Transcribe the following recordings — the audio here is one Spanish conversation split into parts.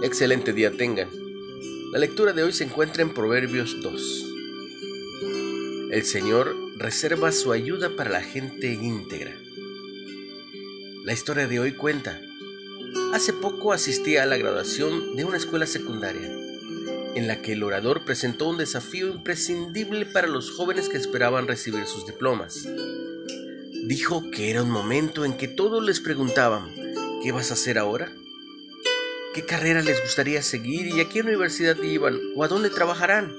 Excelente día tengan. La lectura de hoy se encuentra en Proverbios 2. El Señor reserva su ayuda para la gente íntegra. La historia de hoy cuenta. Hace poco asistí a la graduación de una escuela secundaria, en la que el orador presentó un desafío imprescindible para los jóvenes que esperaban recibir sus diplomas. Dijo que era un momento en que todos les preguntaban, ¿qué vas a hacer ahora? ¿Qué carrera les gustaría seguir y a qué universidad iban o a dónde trabajarán?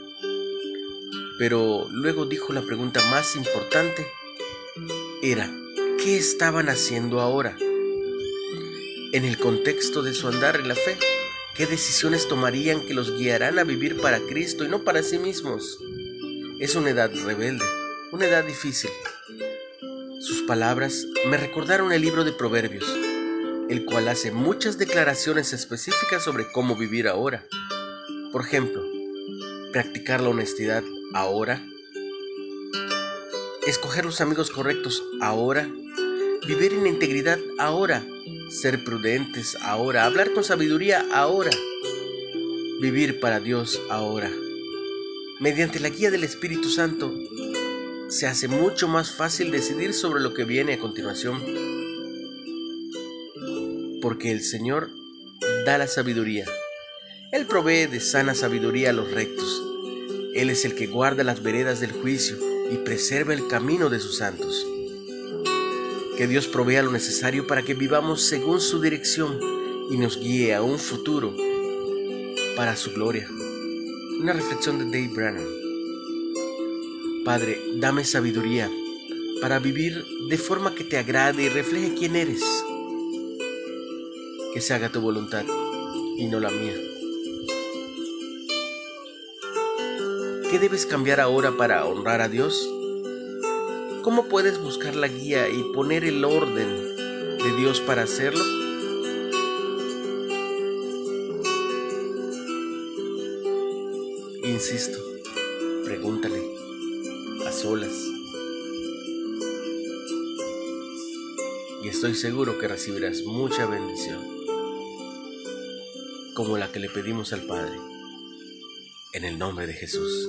Pero luego dijo la pregunta más importante. Era, ¿qué estaban haciendo ahora? En el contexto de su andar en la fe, ¿qué decisiones tomarían que los guiarán a vivir para Cristo y no para sí mismos? Es una edad rebelde, una edad difícil, sus palabras me recordaron el libro de Proverbios, el cual hace muchas declaraciones específicas sobre cómo vivir ahora. Por ejemplo, practicar la honestidad ahora, escoger los amigos correctos ahora, vivir en integridad ahora, ser prudentes ahora, hablar con sabiduría ahora, vivir para Dios ahora. Mediante la guía del Espíritu Santo, se hace mucho más fácil decidir sobre lo que viene a continuación. Porque el Señor da la sabiduría. Él provee de sana sabiduría a los rectos. Él es el que guarda las veredas del juicio y preserva el camino de sus santos. Que Dios provea lo necesario para que vivamos según su dirección y nos guíe a un futuro para su gloria. Una reflexión de Dave Brannan. Padre, dame sabiduría para vivir de forma que te agrade y refleje quién eres. Que se haga tu voluntad y no la mía. ¿Qué debes cambiar ahora para honrar a Dios? ¿Cómo puedes buscar la guía y poner el orden de Dios para hacerlo? Insisto, pregúntale a solas. Y estoy seguro que recibirás mucha bendición, como la que le pedimos al Padre, en el nombre de Jesús.